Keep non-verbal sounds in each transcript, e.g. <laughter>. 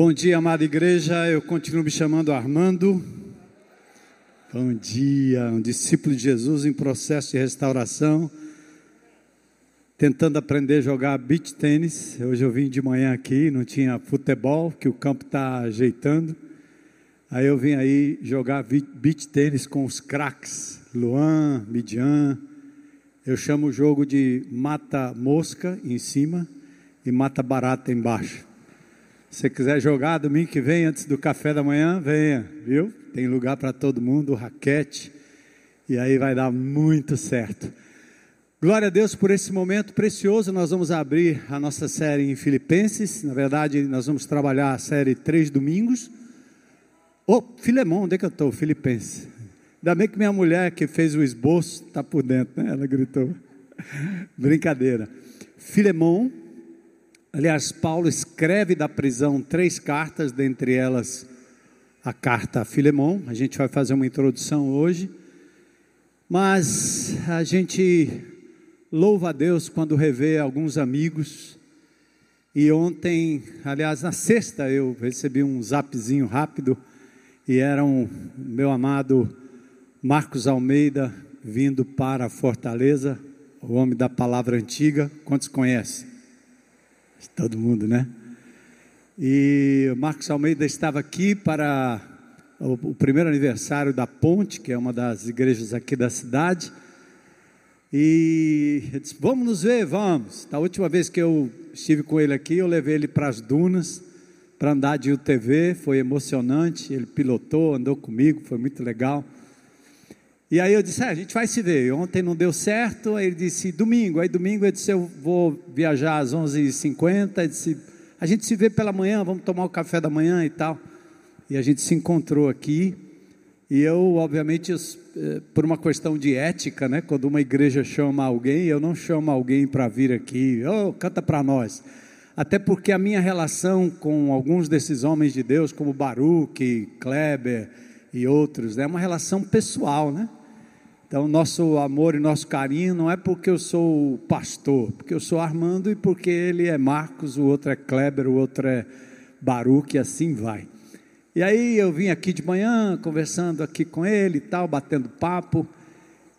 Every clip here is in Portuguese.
Bom dia, amada igreja. Eu continuo me chamando Armando. Bom dia, um discípulo de Jesus em processo de restauração, tentando aprender a jogar beach tênis. Hoje eu vim de manhã aqui, não tinha futebol, que o campo está ajeitando. Aí eu vim aí jogar beach tênis com os craques, Luan, Midian. Eu chamo o jogo de mata mosca em cima e mata barata embaixo. Se você quiser jogar domingo que vem, antes do café da manhã, venha, viu? Tem lugar para todo mundo, raquete, e aí vai dar muito certo. Glória a Deus por esse momento precioso. Nós vamos abrir a nossa série em Filipenses. Na verdade, nós vamos trabalhar a série três domingos. Ô, oh, Filemão, onde é que eu estou? Filipenses. Ainda bem que minha mulher que fez o esboço está por dentro, né? Ela gritou. <laughs> Brincadeira. Filemão Aliás, Paulo escreve da prisão três cartas, dentre elas a carta a Filemão. A gente vai fazer uma introdução hoje. Mas a gente louva a Deus quando revê alguns amigos. E ontem, aliás, na sexta, eu recebi um zapzinho rápido e era um meu amado Marcos Almeida vindo para Fortaleza, o homem da palavra antiga. Quantos conhecem? Todo mundo, né? E Marcos Almeida estava aqui para o, o, primeiro aniversário da Ponte, que é uma das igrejas aqui da cidade. E eu disse: Vamos nos ver, vamos. Da última vez que eu estive com ele aqui, eu levei ele para as dunas para andar de UTV, foi emocionante. Ele pilotou, andou comigo, foi muito legal. E aí eu disse, ah, a gente vai se ver. Ontem não deu certo, aí ele disse, domingo. Aí domingo eu disse, eu vou viajar às 11h50. Ele disse, a gente se vê pela manhã, vamos tomar o café da manhã e tal. E a gente se encontrou aqui. E eu, obviamente, eh, por uma questão de ética, né? Quando uma igreja chama alguém, eu não chamo alguém para vir aqui, oh, canta para nós. Até porque a minha relação com alguns desses homens de Deus, como Baruch, Kleber e outros, é uma relação pessoal, né? Então, nosso amor e nosso carinho não é porque eu sou o pastor, porque eu sou Armando e porque ele é Marcos, o outro é Kleber, o outro é Baruch, e assim vai. E aí eu vim aqui de manhã, conversando aqui com ele e tal, batendo papo,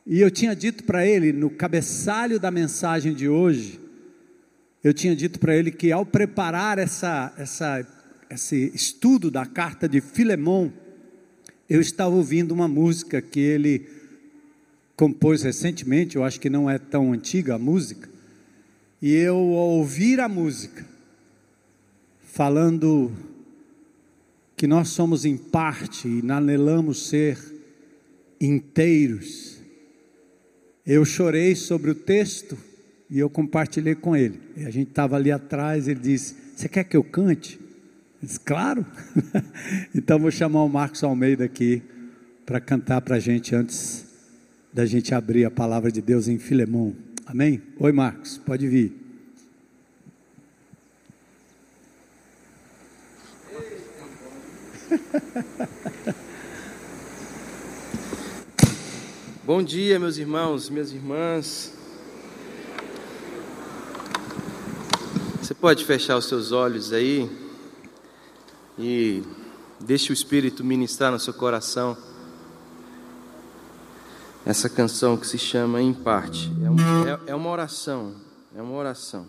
e eu tinha dito para ele, no cabeçalho da mensagem de hoje, eu tinha dito para ele que ao preparar essa, essa, esse estudo da carta de Filemão, eu estava ouvindo uma música que ele compôs recentemente, eu acho que não é tão antiga a música, e eu ao ouvir a música, falando que nós somos em parte e anelamos ser inteiros, eu chorei sobre o texto e eu compartilhei com ele. E a gente estava ali atrás, ele disse: Você quer que eu cante? Eu disse, claro. <laughs> então vou chamar o Marcos Almeida aqui para cantar para a gente antes da gente abrir a palavra de Deus em Filemão. Amém? Oi, Marcos, pode vir. <laughs> Bom dia, meus irmãos, minhas irmãs. Você pode fechar os seus olhos aí e deixe o Espírito ministrar no seu coração essa canção que se chama Em Parte. É uma, é, é uma oração, é uma oração.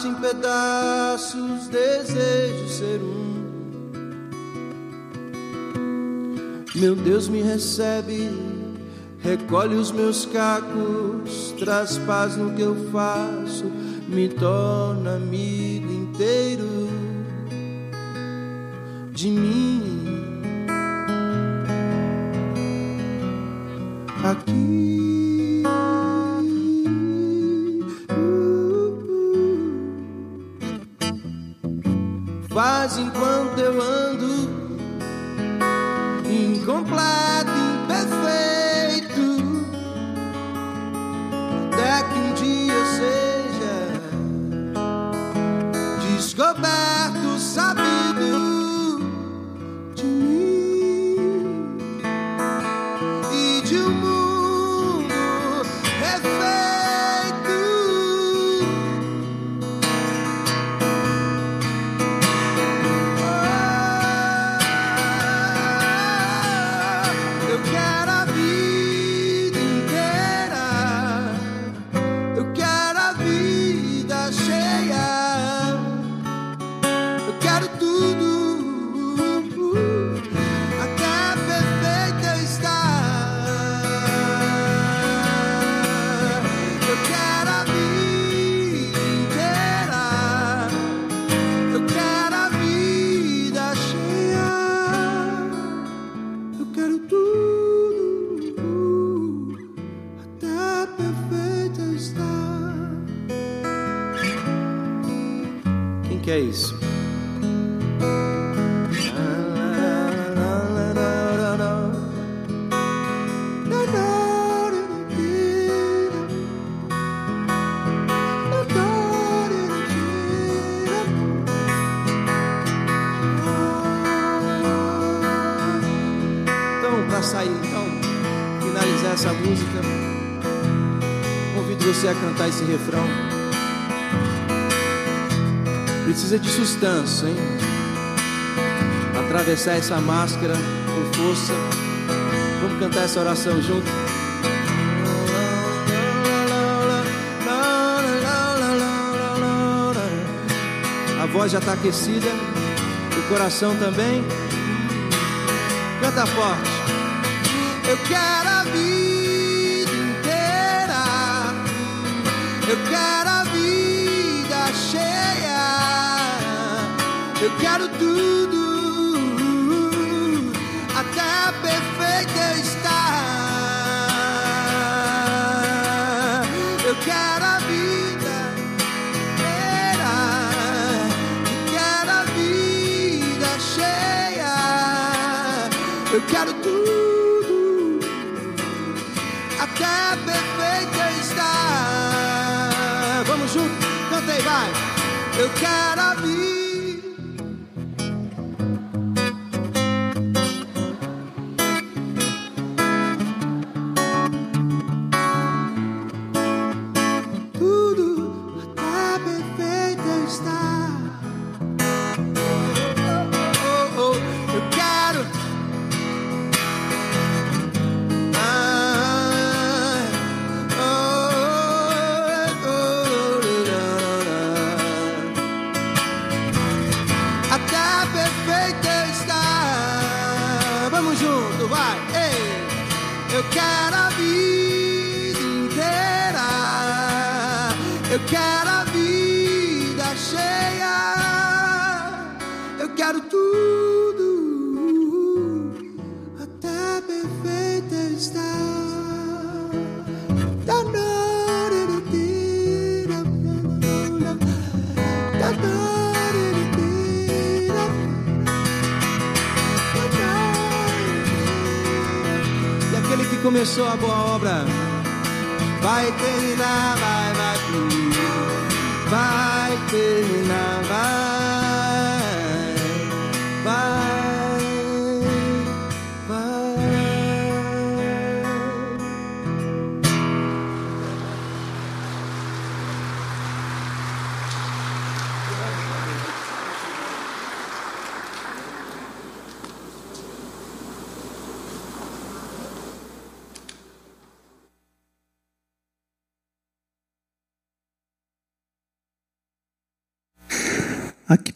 parte em pedaços, desejo ser um. Meu Deus me recebe, recolhe os meus cacos, traz paz no que eu faço, me torna amigo inteiro de mim. Aqui Senhor. Atravessar essa máscara com força. Vamos cantar essa oração junto. A voz já está aquecida, o coração também. Canta forte. Eu quero a vida inteira. Eu quero a Eu quero tudo.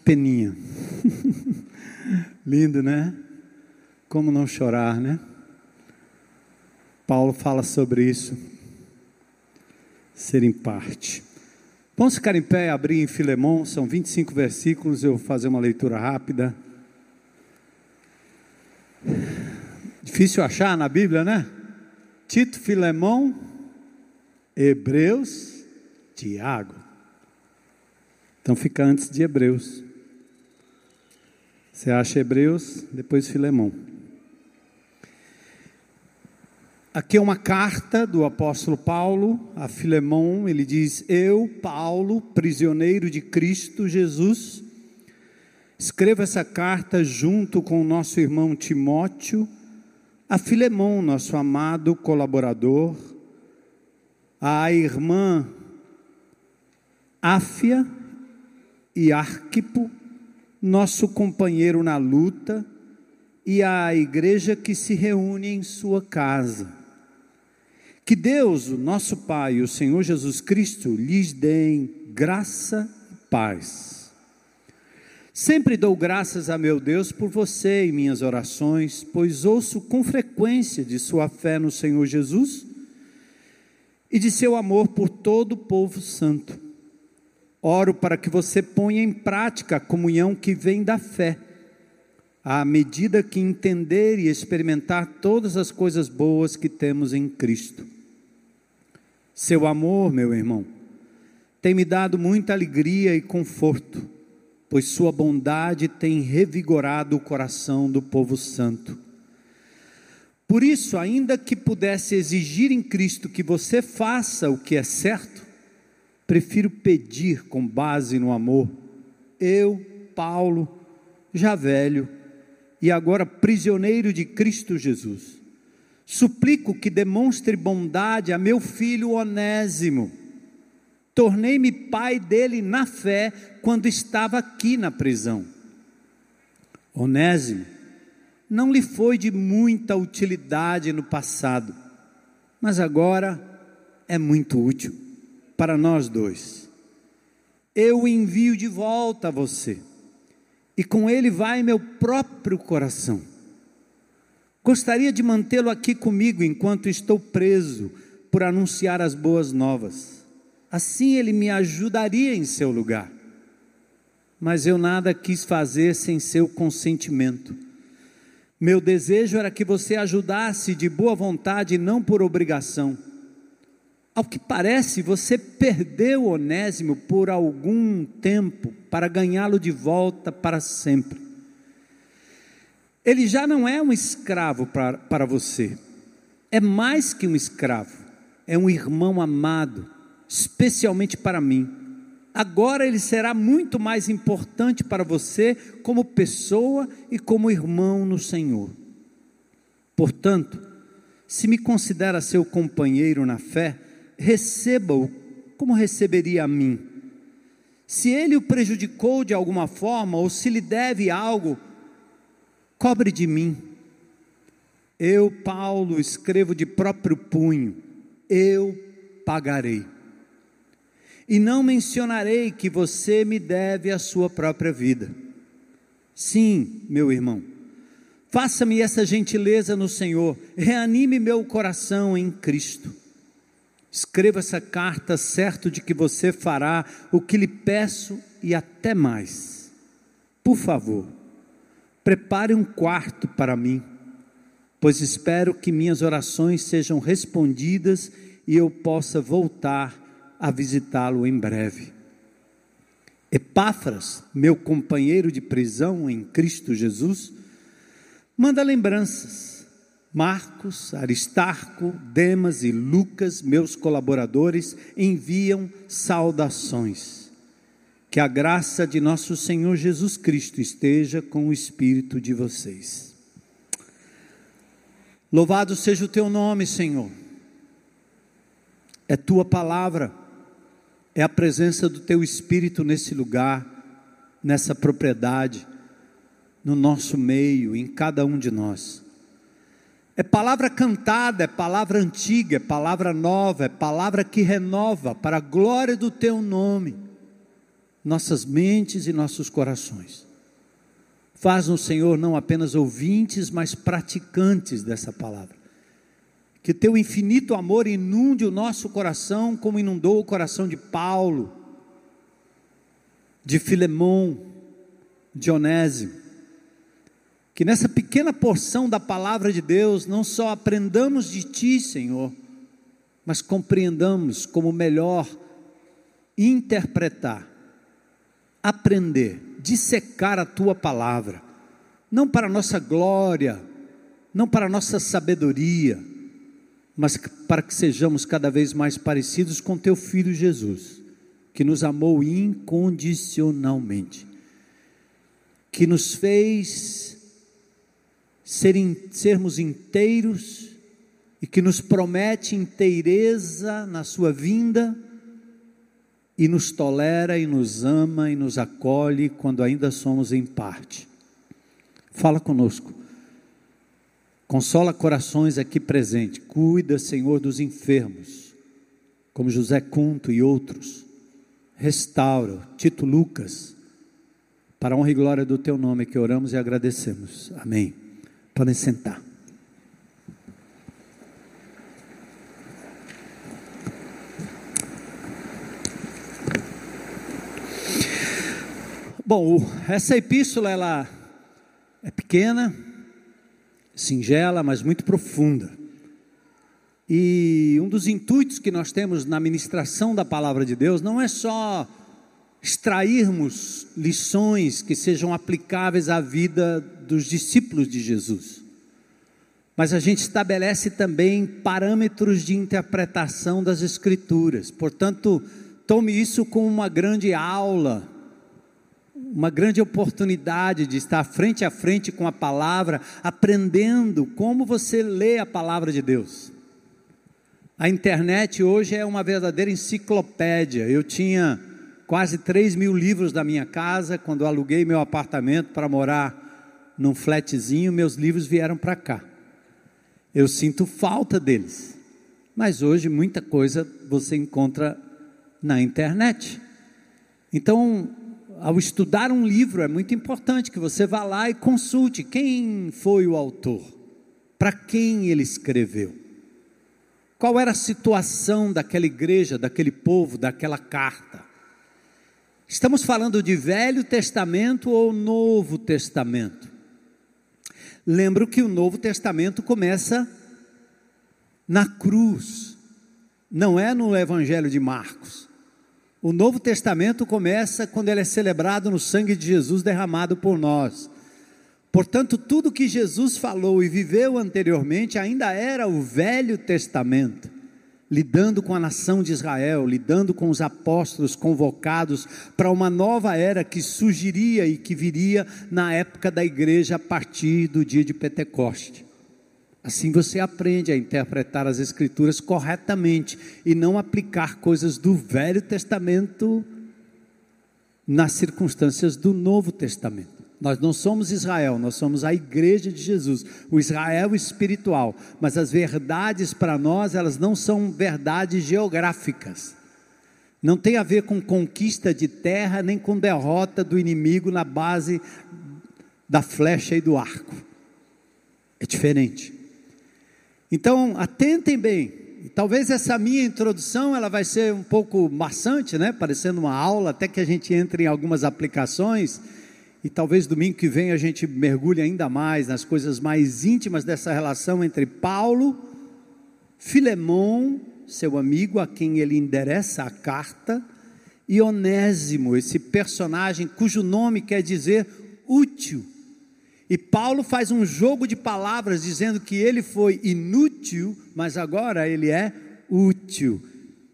Peninha. <laughs> Lindo, né? Como não chorar, né? Paulo fala sobre isso. Ser em parte. Vamos ficar em pé e abrir em Filemão, são 25 versículos, eu vou fazer uma leitura rápida. Difícil achar na Bíblia, né? Tito, Filemão, Hebreus, Tiago. Então fica antes de Hebreus. Você acha Hebreus, depois Filemão. Aqui é uma carta do apóstolo Paulo a Filemão. Ele diz: Eu, Paulo, prisioneiro de Cristo Jesus, escrevo essa carta junto com o nosso irmão Timóteo, a Filemão, nosso amado colaborador, a irmã Áfia e Arquipo, nosso companheiro na luta, e à igreja que se reúne em sua casa. Que Deus, o nosso Pai, e o Senhor Jesus Cristo, lhes deem graça e paz. Sempre dou graças a meu Deus por você em minhas orações, pois ouço com frequência de sua fé no Senhor Jesus e de seu amor por todo o povo santo. Oro para que você ponha em prática a comunhão que vem da fé, à medida que entender e experimentar todas as coisas boas que temos em Cristo. Seu amor, meu irmão, tem me dado muita alegria e conforto, pois Sua bondade tem revigorado o coração do povo santo. Por isso, ainda que pudesse exigir em Cristo que você faça o que é certo, prefiro pedir com base no amor. Eu, Paulo, já velho e agora prisioneiro de Cristo Jesus, suplico que demonstre bondade a meu filho Onésimo. Tornei-me pai dele na fé quando estava aqui na prisão. Onésimo não lhe foi de muita utilidade no passado, mas agora é muito útil para nós dois. Eu o envio de volta a você, e com ele vai meu próprio coração. Gostaria de mantê-lo aqui comigo enquanto estou preso por anunciar as boas novas. Assim ele me ajudaria em seu lugar. Mas eu nada quis fazer sem seu consentimento. Meu desejo era que você ajudasse de boa vontade e não por obrigação. Ao que parece, você perdeu Onésimo por algum tempo para ganhá-lo de volta para sempre. Ele já não é um escravo para, para você, é mais que um escravo, é um irmão amado, especialmente para mim. Agora ele será muito mais importante para você como pessoa e como irmão no Senhor. Portanto, se me considera seu companheiro na fé, receba-o como receberia a mim. Se ele o prejudicou de alguma forma ou se lhe deve algo, cobre de mim. Eu, Paulo, escrevo de próprio punho, eu pagarei. E não mencionarei que você me deve a sua própria vida. Sim, meu irmão, faça-me essa gentileza no Senhor, reanime meu coração em Cristo. Escreva essa carta certo de que você fará o que lhe peço e até mais. Por favor, Prepare um quarto para mim, pois espero que minhas orações sejam respondidas e eu possa voltar a visitá-lo em breve. Epáfras, meu companheiro de prisão em Cristo Jesus, manda lembranças. Marcos, Aristarco, Demas e Lucas, meus colaboradores, enviam saudações. Que a graça de nosso Senhor Jesus Cristo esteja com o espírito de vocês. Louvado seja o teu nome, Senhor. É tua palavra, é a presença do teu espírito nesse lugar, nessa propriedade, no nosso meio, em cada um de nós. É palavra cantada, é palavra antiga, é palavra nova, é palavra que renova para a glória do teu nome nossas mentes e nossos corações. Faz-nos, Senhor, não apenas ouvintes, mas praticantes dessa palavra. Que teu infinito amor inunde o nosso coração, como inundou o coração de Paulo, de Filemão, de Onésimo. Que nessa pequena porção da palavra de Deus, não só aprendamos de Ti, Senhor, mas compreendamos como melhor interpretar aprender, dissecar a tua palavra, não para nossa glória, não para nossa sabedoria, mas para que sejamos cada vez mais parecidos com teu filho Jesus, que nos amou incondicionalmente, que nos fez ser, sermos inteiros e que nos promete inteireza na sua vinda e nos tolera e nos ama e nos acolhe quando ainda somos em parte. Fala conosco. Consola corações aqui presentes. Cuida, Senhor, dos enfermos, como José Cunto e outros. Restaura, Tito Lucas, para a honra e glória do teu nome que oramos e agradecemos. Amém. Podem sentar. Bom, essa epístola ela é pequena, singela, mas muito profunda. E um dos intuitos que nós temos na ministração da palavra de Deus não é só extrairmos lições que sejam aplicáveis à vida dos discípulos de Jesus, mas a gente estabelece também parâmetros de interpretação das Escrituras. Portanto, tome isso como uma grande aula uma grande oportunidade de estar frente a frente com a palavra, aprendendo como você lê a palavra de Deus. A internet hoje é uma verdadeira enciclopédia. Eu tinha quase 3 mil livros da minha casa, quando aluguei meu apartamento para morar num flatzinho, meus livros vieram para cá. Eu sinto falta deles, mas hoje muita coisa você encontra na internet. Então, ao estudar um livro, é muito importante que você vá lá e consulte quem foi o autor, para quem ele escreveu, qual era a situação daquela igreja, daquele povo, daquela carta. Estamos falando de Velho Testamento ou Novo Testamento? Lembro que o Novo Testamento começa na cruz, não é no Evangelho de Marcos. O Novo Testamento começa quando ele é celebrado no sangue de Jesus derramado por nós. Portanto, tudo que Jesus falou e viveu anteriormente ainda era o Velho Testamento, lidando com a nação de Israel, lidando com os apóstolos convocados para uma nova era que surgiria e que viria na época da igreja a partir do dia de Pentecoste. Assim você aprende a interpretar as Escrituras corretamente e não aplicar coisas do Velho Testamento nas circunstâncias do Novo Testamento. Nós não somos Israel, nós somos a igreja de Jesus, o Israel espiritual, mas as verdades para nós, elas não são verdades geográficas. Não tem a ver com conquista de terra, nem com derrota do inimigo na base da flecha e do arco. É diferente. Então, atentem bem. Talvez essa minha introdução ela vai ser um pouco maçante, né? Parecendo uma aula, até que a gente entre em algumas aplicações e talvez domingo que vem a gente mergulhe ainda mais nas coisas mais íntimas dessa relação entre Paulo, Filemão, seu amigo a quem ele endereça a carta, e Onésimo, esse personagem cujo nome quer dizer útil. E Paulo faz um jogo de palavras dizendo que ele foi inútil, mas agora ele é útil.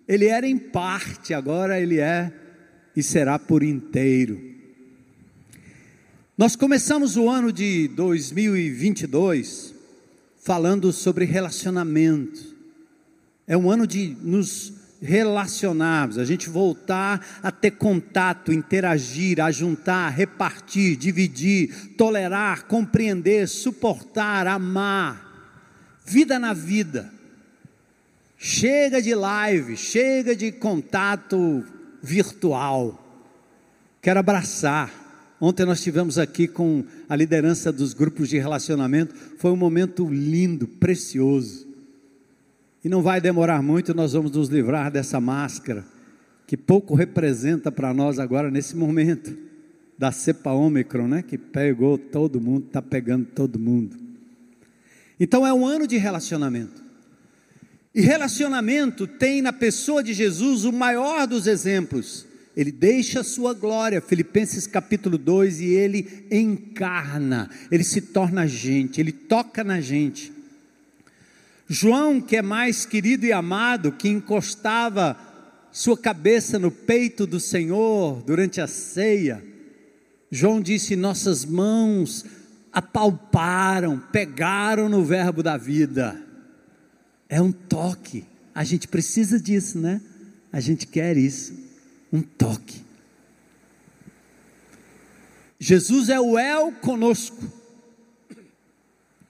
Ele era em parte, agora ele é e será por inteiro. Nós começamos o ano de 2022 falando sobre relacionamento. É um ano de nos relacionarmos, a gente voltar a ter contato, interagir, ajuntar, repartir, dividir, tolerar, compreender, suportar, amar. Vida na vida. Chega de live, chega de contato virtual. Quero abraçar Ontem nós tivemos aqui com a liderança dos grupos de relacionamento, foi um momento lindo, precioso. E não vai demorar muito, nós vamos nos livrar dessa máscara, que pouco representa para nós agora nesse momento, da cepa Ômicron, né? Que pegou todo mundo, está pegando todo mundo. Então é um ano de relacionamento. E relacionamento tem na pessoa de Jesus o maior dos exemplos ele deixa a sua glória, Filipenses capítulo 2, e ele encarna, ele se torna gente, ele toca na gente. João, que é mais querido e amado, que encostava sua cabeça no peito do Senhor durante a ceia, João disse: Nossas mãos apalparam, pegaram no verbo da vida. É um toque, a gente precisa disso, né? A gente quer isso um toque. Jesus é o El conosco,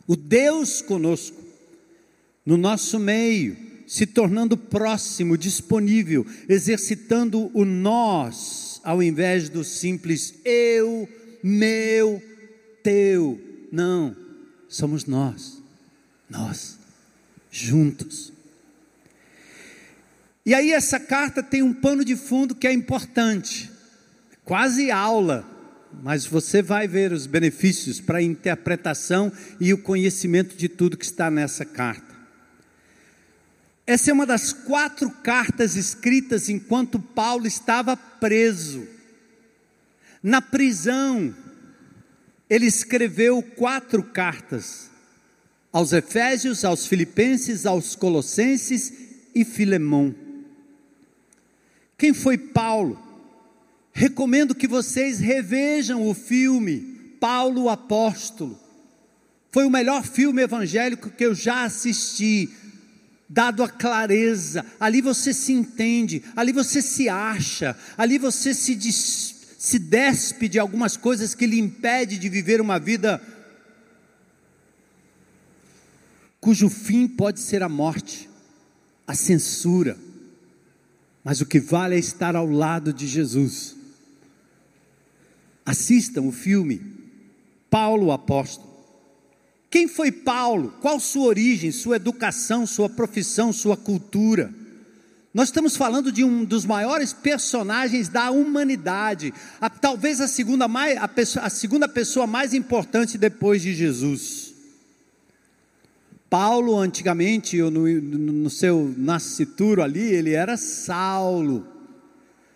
o Deus conosco, no nosso meio, se tornando próximo, disponível, exercitando o nós, ao invés do simples eu, meu, teu. Não, somos nós, nós, juntos. E aí essa carta tem um pano de fundo que é importante, quase aula, mas você vai ver os benefícios para a interpretação e o conhecimento de tudo que está nessa carta. Essa é uma das quatro cartas escritas enquanto Paulo estava preso. Na prisão, ele escreveu quatro cartas aos Efésios, aos Filipenses, aos Colossenses e Filemão. Quem foi Paulo? Recomendo que vocês revejam o filme Paulo Apóstolo. Foi o melhor filme evangélico que eu já assisti, dado a clareza. Ali você se entende, ali você se acha, ali você se, des, se despe de algumas coisas que lhe impede de viver uma vida cujo fim pode ser a morte, a censura mas o que vale é estar ao lado de Jesus. Assistam o filme Paulo o Apóstolo. Quem foi Paulo? Qual sua origem, sua educação, sua profissão, sua cultura? Nós estamos falando de um dos maiores personagens da humanidade, a, talvez a segunda, mais, a, pessoa, a segunda pessoa mais importante depois de Jesus. Paulo, antigamente, no, no seu nascituro ali, ele era Saulo.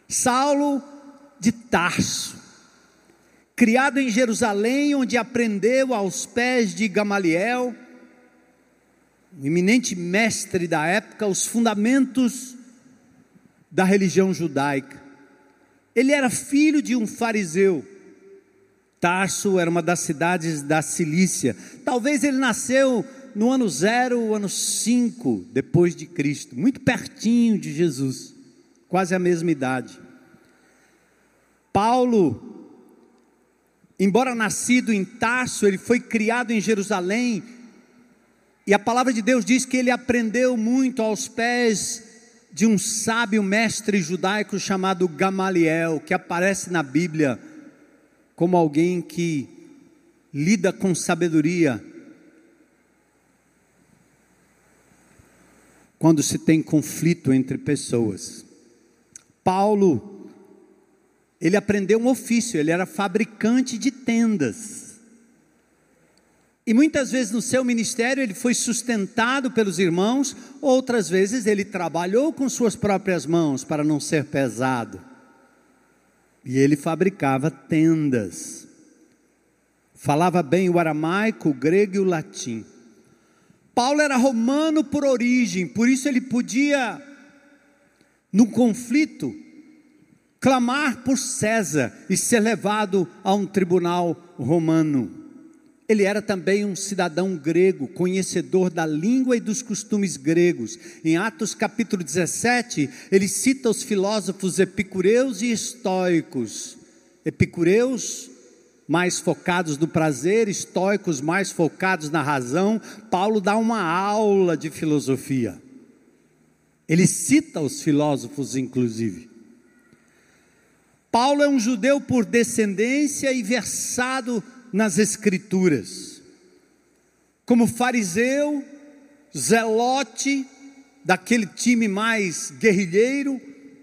Saulo de Tarso, criado em Jerusalém, onde aprendeu aos pés de Gamaliel, um eminente mestre da época, os fundamentos da religião judaica. Ele era filho de um fariseu. Tarso era uma das cidades da Cilícia. Talvez ele nasceu no ano zero, ano cinco depois de Cristo, muito pertinho de Jesus, quase a mesma idade. Paulo, embora nascido em Tarso, ele foi criado em Jerusalém, e a palavra de Deus diz que ele aprendeu muito aos pés de um sábio mestre judaico chamado Gamaliel, que aparece na Bíblia como alguém que lida com sabedoria quando se tem conflito entre pessoas. Paulo, ele aprendeu um ofício, ele era fabricante de tendas. E muitas vezes no seu ministério ele foi sustentado pelos irmãos, outras vezes ele trabalhou com suas próprias mãos para não ser pesado. E ele fabricava tendas. Falava bem o aramaico, o grego e o latim. Paulo era romano por origem, por isso ele podia, no conflito, clamar por César e ser levado a um tribunal romano. Ele era também um cidadão grego, conhecedor da língua e dos costumes gregos. Em Atos capítulo 17, ele cita os filósofos epicureus e estoicos. Epicureus mais focados no prazer, estoicos mais focados na razão. Paulo dá uma aula de filosofia. Ele cita os filósofos, inclusive. Paulo é um judeu por descendência e versado nas Escrituras. Como fariseu, zelote, daquele time mais guerrilheiro,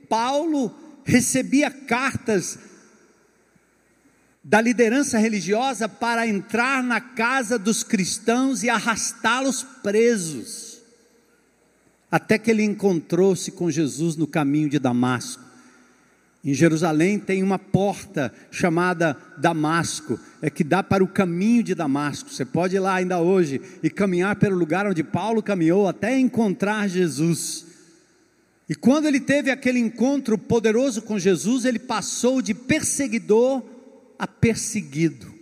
Paulo recebia cartas da liderança religiosa para entrar na casa dos cristãos e arrastá-los presos, até que ele encontrou-se com Jesus no caminho de Damasco. Em Jerusalém tem uma porta chamada Damasco, é que dá para o caminho de Damasco. Você pode ir lá ainda hoje e caminhar pelo lugar onde Paulo caminhou até encontrar Jesus. E quando ele teve aquele encontro poderoso com Jesus, ele passou de perseguidor a perseguido.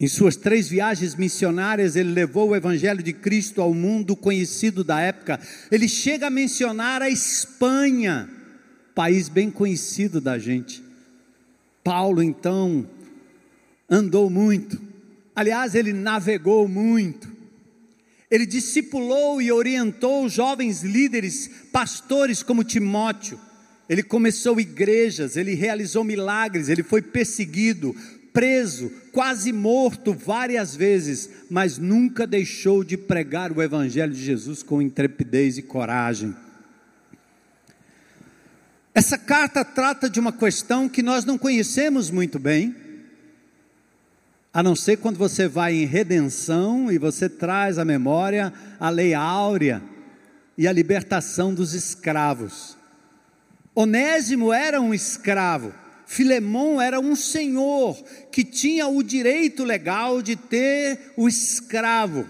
Em suas três viagens missionárias, ele levou o Evangelho de Cristo ao mundo conhecido da época. Ele chega a mencionar a Espanha, país bem conhecido da gente. Paulo, então, andou muito. Aliás, ele navegou muito. Ele discipulou e orientou jovens líderes, pastores como Timóteo. Ele começou igrejas, ele realizou milagres, ele foi perseguido, preso, quase morto várias vezes, mas nunca deixou de pregar o Evangelho de Jesus com intrepidez e coragem. Essa carta trata de uma questão que nós não conhecemos muito bem, a não ser quando você vai em redenção e você traz à memória a lei áurea e a libertação dos escravos. Onésimo era um escravo, Filemão era um senhor que tinha o direito legal de ter o escravo.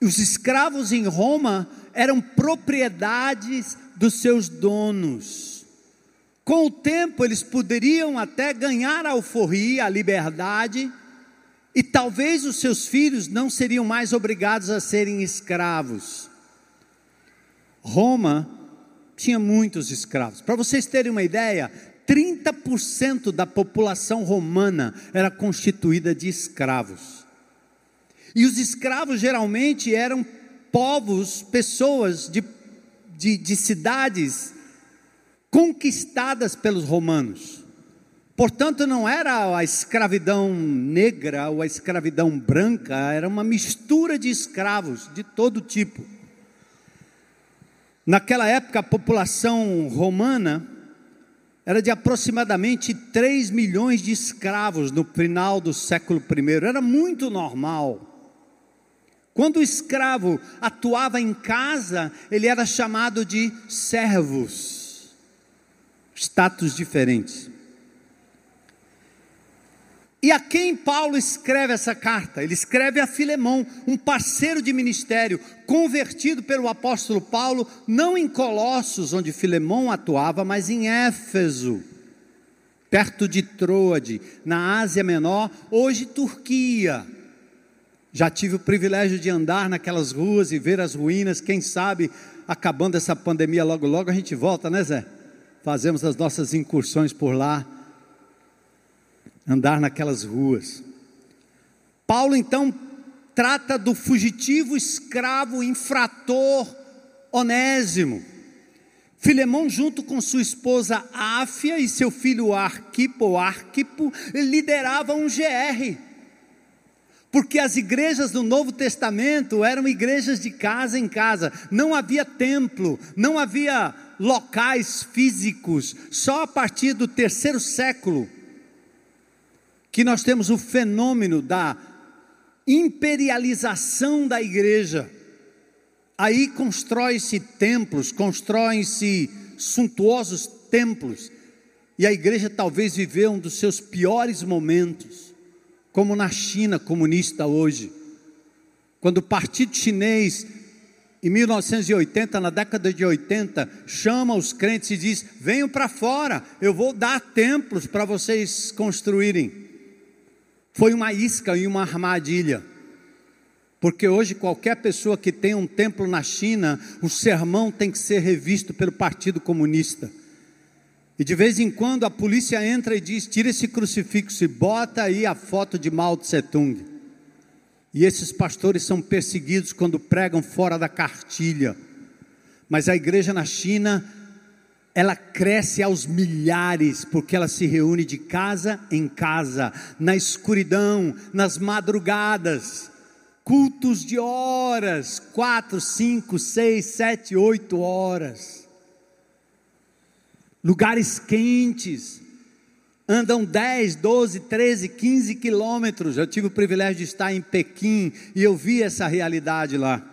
Os escravos em Roma eram propriedades dos seus donos. Com o tempo, eles poderiam até ganhar a alforria, a liberdade, e talvez os seus filhos não seriam mais obrigados a serem escravos. Roma tinha muitos escravos. Para vocês terem uma ideia, 30% da população romana era constituída de escravos. E os escravos geralmente eram povos, pessoas de, de, de cidades conquistadas pelos romanos. Portanto, não era a escravidão negra ou a escravidão branca, era uma mistura de escravos de todo tipo. Naquela época, a população romana era de aproximadamente 3 milhões de escravos no final do século I. Era muito normal. Quando o escravo atuava em casa, ele era chamado de servos, status diferentes. E a quem Paulo escreve essa carta? Ele escreve a Filemão, um parceiro de ministério, convertido pelo apóstolo Paulo, não em Colossos, onde Filemão atuava, mas em Éfeso, perto de Troade, na Ásia Menor, hoje Turquia. Já tive o privilégio de andar naquelas ruas e ver as ruínas, quem sabe, acabando essa pandemia logo logo a gente volta, né, Zé? Fazemos as nossas incursões por lá andar naquelas ruas. Paulo então trata do fugitivo escravo infrator Onésimo. Filemão, junto com sua esposa Áfia e seu filho Arquipo, Arquipo, liderava um GR. Porque as igrejas do Novo Testamento eram igrejas de casa em casa, não havia templo, não havia locais físicos, só a partir do terceiro século que nós temos o fenômeno da imperialização da igreja. Aí constrói-se templos, constroem-se suntuosos templos, e a igreja talvez viveu um dos seus piores momentos, como na China comunista hoje, quando o Partido Chinês, em 1980, na década de 80, chama os crentes e diz: venham para fora, eu vou dar templos para vocês construírem. Foi uma isca e uma armadilha. Porque hoje qualquer pessoa que tem um templo na China, o sermão tem que ser revisto pelo Partido Comunista. E de vez em quando a polícia entra e diz: tira esse crucifixo e bota aí a foto de Mao Tse Tung. E esses pastores são perseguidos quando pregam fora da cartilha. Mas a igreja na China ela cresce aos milhares, porque ela se reúne de casa em casa, na escuridão, nas madrugadas, cultos de horas, quatro, cinco, seis, sete, oito horas, lugares quentes, andam 10, 12, 13, 15 quilômetros. Eu tive o privilégio de estar em Pequim e eu vi essa realidade lá.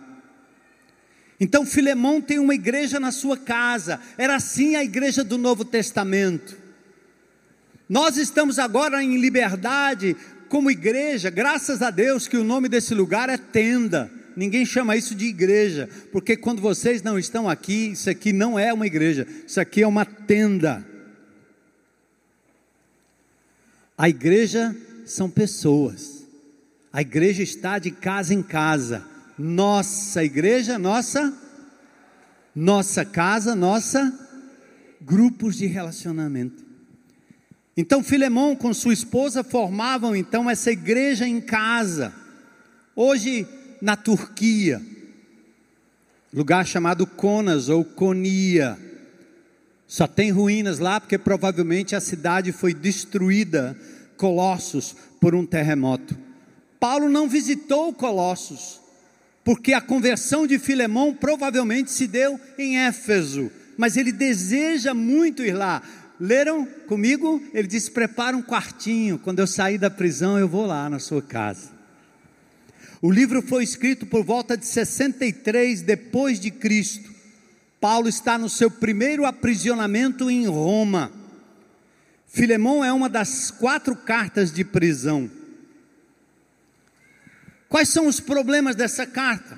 Então Filemão tem uma igreja na sua casa, era assim a igreja do Novo Testamento. Nós estamos agora em liberdade como igreja, graças a Deus que o nome desse lugar é tenda. Ninguém chama isso de igreja, porque quando vocês não estão aqui, isso aqui não é uma igreja, isso aqui é uma tenda. A igreja são pessoas, a igreja está de casa em casa nossa igreja, nossa nossa casa, nossa grupos de relacionamento. Então Filemão com sua esposa formavam então essa igreja em casa. Hoje na Turquia, lugar chamado Conas ou Conia. Só tem ruínas lá porque provavelmente a cidade foi destruída, Colossos, por um terremoto. Paulo não visitou Colossos porque a conversão de Filemão provavelmente se deu em Éfeso, mas ele deseja muito ir lá. Leram comigo? Ele disse: prepara um quartinho, quando eu sair da prisão eu vou lá na sua casa. O livro foi escrito por volta de 63 depois de Cristo. Paulo está no seu primeiro aprisionamento em Roma. Filemão é uma das quatro cartas de prisão. Quais são os problemas dessa carta?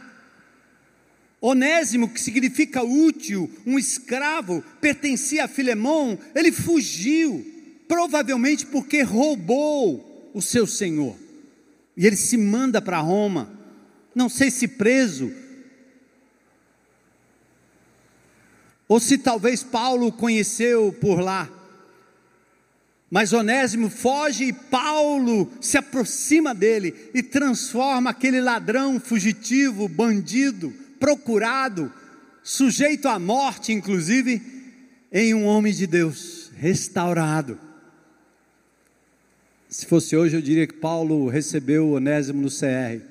Onésimo, que significa útil, um escravo, pertencia a Filemão, ele fugiu, provavelmente porque roubou o seu senhor. E ele se manda para Roma, não sei se preso, ou se talvez Paulo o conheceu por lá. Mas Onésimo foge e Paulo se aproxima dele e transforma aquele ladrão fugitivo, bandido, procurado, sujeito à morte, inclusive, em um homem de Deus, restaurado. Se fosse hoje, eu diria que Paulo recebeu Onésimo no CR.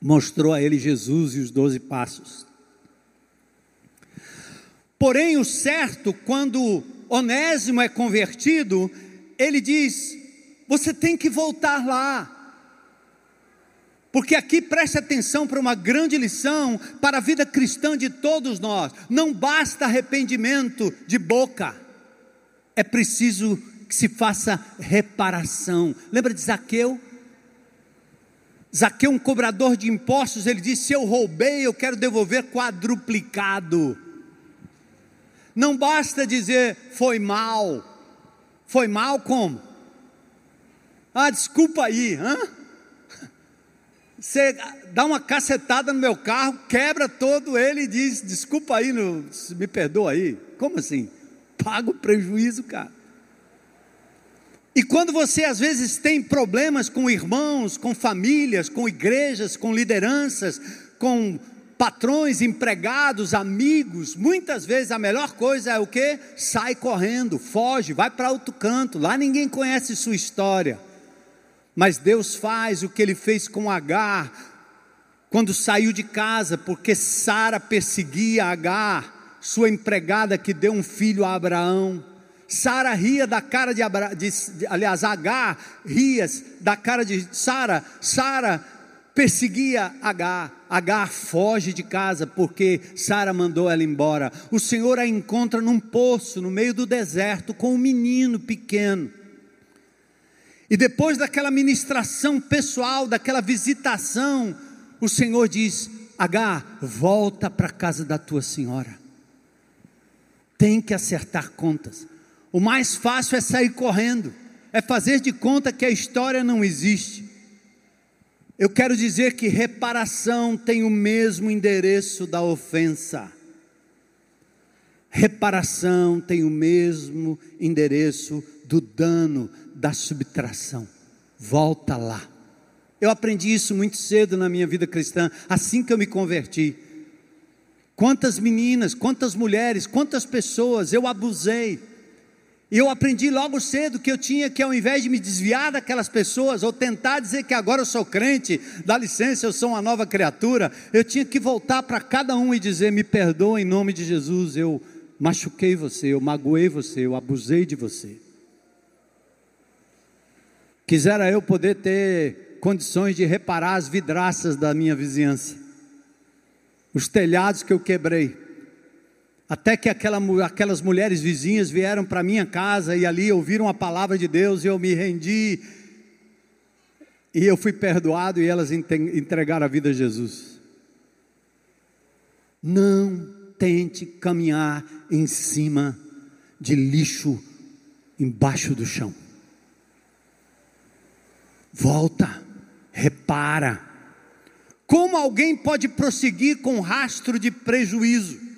Mostrou a ele Jesus e os doze passos. Porém, o certo, quando Onésimo é convertido, ele diz: você tem que voltar lá. Porque aqui preste atenção para uma grande lição para a vida cristã de todos nós. Não basta arrependimento de boca, é preciso que se faça reparação. Lembra de Zaqueu? Zaqueu, um cobrador de impostos, ele disse: Se eu roubei, eu quero devolver quadruplicado. Não basta dizer foi mal. Foi mal como? Ah, desculpa aí, hã? Você dá uma cacetada no meu carro, quebra todo ele e diz: desculpa aí, no, me perdoa aí. Como assim? Paga o prejuízo, cara. E quando você às vezes tem problemas com irmãos, com famílias, com igrejas, com lideranças, com patrões, empregados, amigos, muitas vezes a melhor coisa é o que? Sai correndo, foge, vai para outro canto, lá ninguém conhece sua história. Mas Deus faz o que ele fez com Agar, quando saiu de casa, porque Sara perseguia Agar, sua empregada que deu um filho a Abraão. Sara ria da cara de, Abra, de, aliás, Agar ria da cara de Sara. Sara perseguia Agar. Agar foge de casa porque Sara mandou ela embora. O Senhor a encontra num poço no meio do deserto com um menino pequeno. E depois daquela ministração pessoal, daquela visitação, o Senhor diz: Agar, volta para a casa da tua senhora. Tem que acertar contas. O mais fácil é sair correndo, é fazer de conta que a história não existe. Eu quero dizer que reparação tem o mesmo endereço da ofensa. Reparação tem o mesmo endereço do dano, da subtração. Volta lá. Eu aprendi isso muito cedo na minha vida cristã, assim que eu me converti. Quantas meninas, quantas mulheres, quantas pessoas eu abusei e eu aprendi logo cedo que eu tinha que, ao invés de me desviar daquelas pessoas, ou tentar dizer que agora eu sou crente, dá licença, eu sou uma nova criatura, eu tinha que voltar para cada um e dizer: me perdoa em nome de Jesus, eu machuquei você, eu magoei você, eu abusei de você. Quisera eu poder ter condições de reparar as vidraças da minha vizinhança, os telhados que eu quebrei até que aquela, aquelas mulheres vizinhas vieram para minha casa e ali ouviram a palavra de Deus e eu me rendi. E eu fui perdoado e elas entregaram a vida a Jesus. Não tente caminhar em cima de lixo embaixo do chão. Volta, repara. Como alguém pode prosseguir com rastro de prejuízo?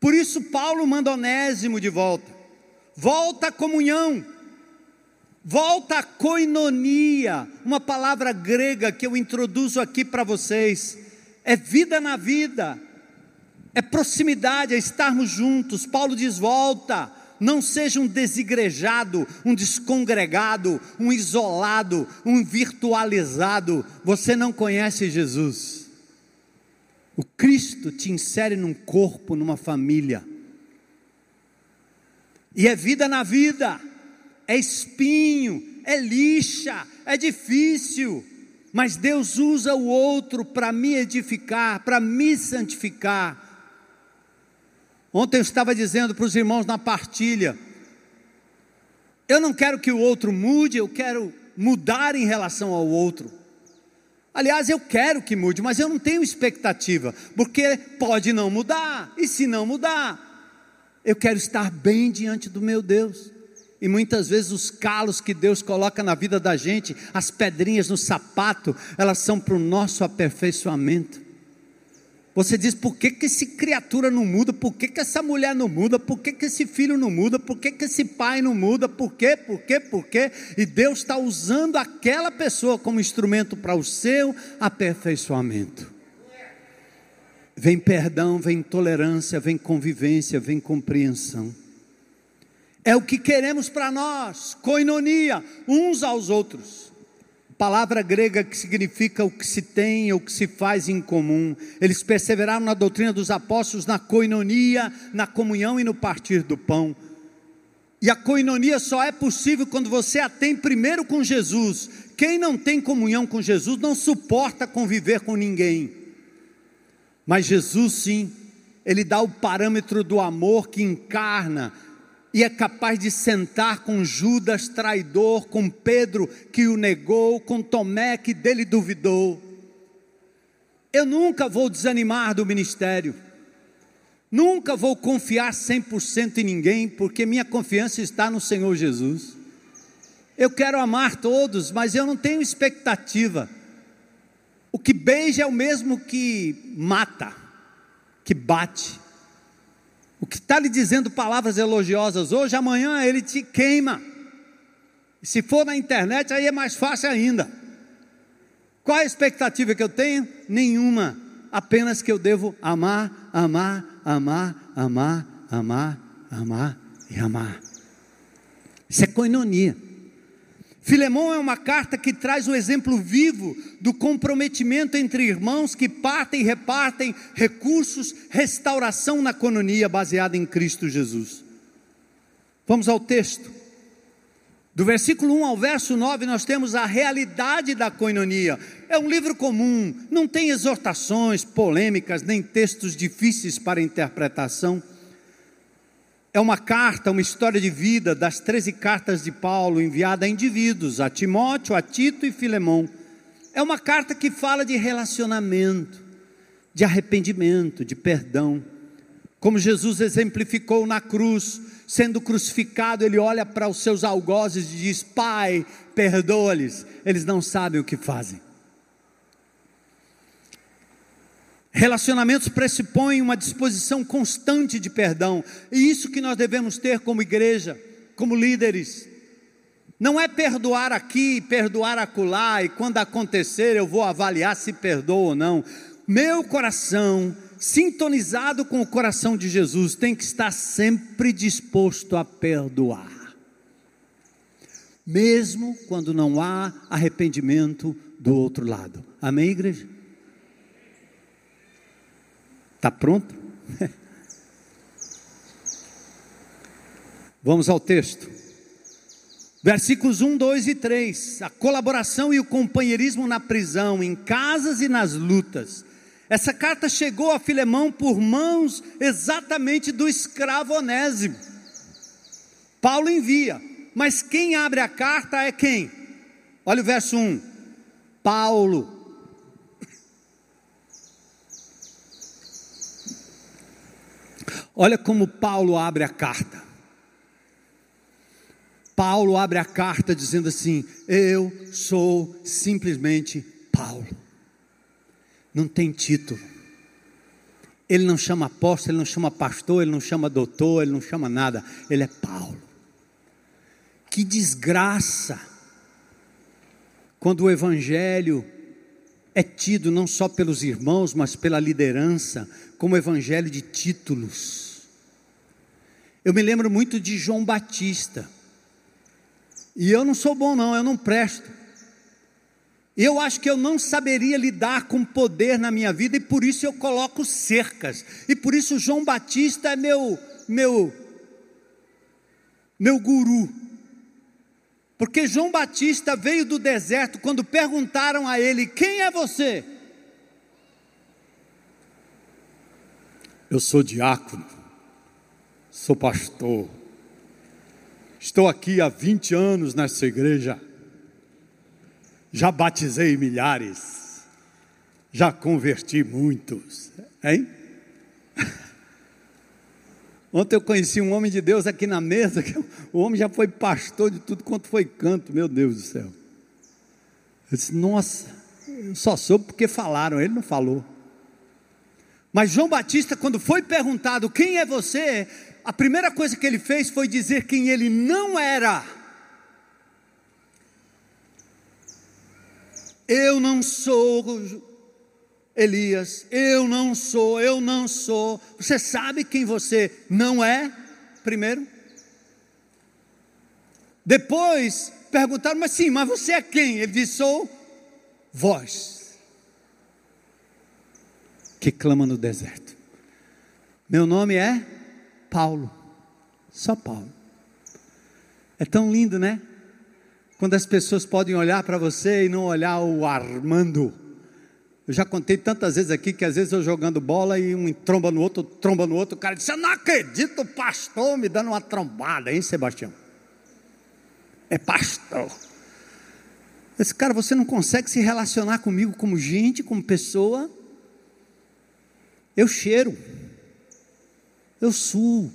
Por isso, Paulo manda Onésimo de volta. Volta à comunhão. Volta à koinonia, uma palavra grega que eu introduzo aqui para vocês. É vida na vida, é proximidade, é estarmos juntos. Paulo diz: volta, não seja um desigrejado, um descongregado, um isolado, um virtualizado. Você não conhece Jesus. O Cristo te insere num corpo, numa família. E é vida na vida, é espinho, é lixa, é difícil, mas Deus usa o outro para me edificar, para me santificar. Ontem eu estava dizendo para os irmãos na partilha: eu não quero que o outro mude, eu quero mudar em relação ao outro. Aliás, eu quero que mude, mas eu não tenho expectativa, porque pode não mudar, e se não mudar, eu quero estar bem diante do meu Deus. E muitas vezes os calos que Deus coloca na vida da gente, as pedrinhas no sapato, elas são para o nosso aperfeiçoamento. Você diz, por que, que essa criatura não muda? Por que, que essa mulher não muda? Por que, que esse filho não muda? Por que, que esse pai não muda? Por quê? Por quê? Por quê? E Deus está usando aquela pessoa como instrumento para o seu aperfeiçoamento. Vem perdão, vem tolerância, vem convivência, vem compreensão. É o que queremos para nós, coinonia, uns aos outros palavra grega que significa o que se tem, o que se faz em comum. Eles perseveraram na doutrina dos apóstolos, na coinonia, na comunhão e no partir do pão. E a coinonia só é possível quando você a tem primeiro com Jesus. Quem não tem comunhão com Jesus não suporta conviver com ninguém. Mas Jesus sim, ele dá o parâmetro do amor que encarna e é capaz de sentar com Judas traidor, com Pedro que o negou, com Tomé que dele duvidou. Eu nunca vou desanimar do ministério, nunca vou confiar 100% em ninguém, porque minha confiança está no Senhor Jesus. Eu quero amar todos, mas eu não tenho expectativa. O que beija é o mesmo que mata, que bate. O que está lhe dizendo palavras elogiosas hoje, amanhã ele te queima. Se for na internet, aí é mais fácil ainda. Qual a expectativa que eu tenho? Nenhuma. Apenas que eu devo amar, amar, amar, amar, amar, amar e amar. Isso é coinonia. Filemão é uma carta que traz o exemplo vivo do comprometimento entre irmãos que partem e repartem recursos, restauração na cononia baseada em Cristo Jesus. Vamos ao texto. Do versículo 1 ao verso 9, nós temos a realidade da coinonia. É um livro comum, não tem exortações, polêmicas, nem textos difíceis para interpretação é uma carta, uma história de vida das 13 cartas de Paulo enviada a indivíduos, a Timóteo, a Tito e Filemão. É uma carta que fala de relacionamento, de arrependimento, de perdão. Como Jesus exemplificou na cruz, sendo crucificado, ele olha para os seus algozes e diz: Pai, perdoa-lhes, eles não sabem o que fazem. Relacionamentos pressupõem uma disposição constante de perdão, e isso que nós devemos ter como igreja, como líderes. Não é perdoar aqui, perdoar acolá, e quando acontecer eu vou avaliar se perdoa ou não. Meu coração, sintonizado com o coração de Jesus, tem que estar sempre disposto a perdoar, mesmo quando não há arrependimento do outro lado. Amém, igreja? Está pronto? <laughs> Vamos ao texto. Versículos 1, 2 e 3. A colaboração e o companheirismo na prisão, em casas e nas lutas. Essa carta chegou a Filemão por mãos exatamente do escravo Onésimo. Paulo envia, mas quem abre a carta é quem? Olha o verso 1. Paulo, Olha como Paulo abre a carta. Paulo abre a carta dizendo assim: Eu sou simplesmente Paulo. Não tem título. Ele não chama apóstolo, ele não chama pastor, ele não chama doutor, ele não chama nada. Ele é Paulo. Que desgraça quando o evangelho é tido não só pelos irmãos, mas pela liderança, como evangelho de títulos. Eu me lembro muito de João Batista. E eu não sou bom, não, eu não presto. Eu acho que eu não saberia lidar com poder na minha vida e por isso eu coloco cercas. E por isso João Batista é meu meu meu guru. Porque João Batista veio do deserto quando perguntaram a ele: "Quem é você?" Eu sou diácono sou pastor. Estou aqui há 20 anos nessa igreja. Já batizei milhares. Já converti muitos. Hein? <laughs> Ontem eu conheci um homem de Deus aqui na mesa, que o homem já foi pastor de tudo quanto foi canto, meu Deus do céu. Eu disse, nossa, eu só soube porque falaram, ele não falou. Mas João Batista, quando foi perguntado quem é você, a primeira coisa que ele fez foi dizer quem ele não era. Eu não sou Elias, eu não sou, eu não sou. Você sabe quem você não é? Primeiro. Depois perguntaram, mas sim, mas você é quem? Ele disse: sou voz que clama no deserto. Meu nome é Paulo. Só Paulo. É tão lindo, né? Quando as pessoas podem olhar para você e não olhar o Armando, Eu já contei tantas vezes aqui que às vezes eu jogando bola e um tromba no outro, tromba no outro, o cara disse: Eu não acredito, pastor me dando uma trombada, hein, Sebastião? É pastor. Esse cara, você não consegue se relacionar comigo como gente, como pessoa. Eu cheiro, eu suo,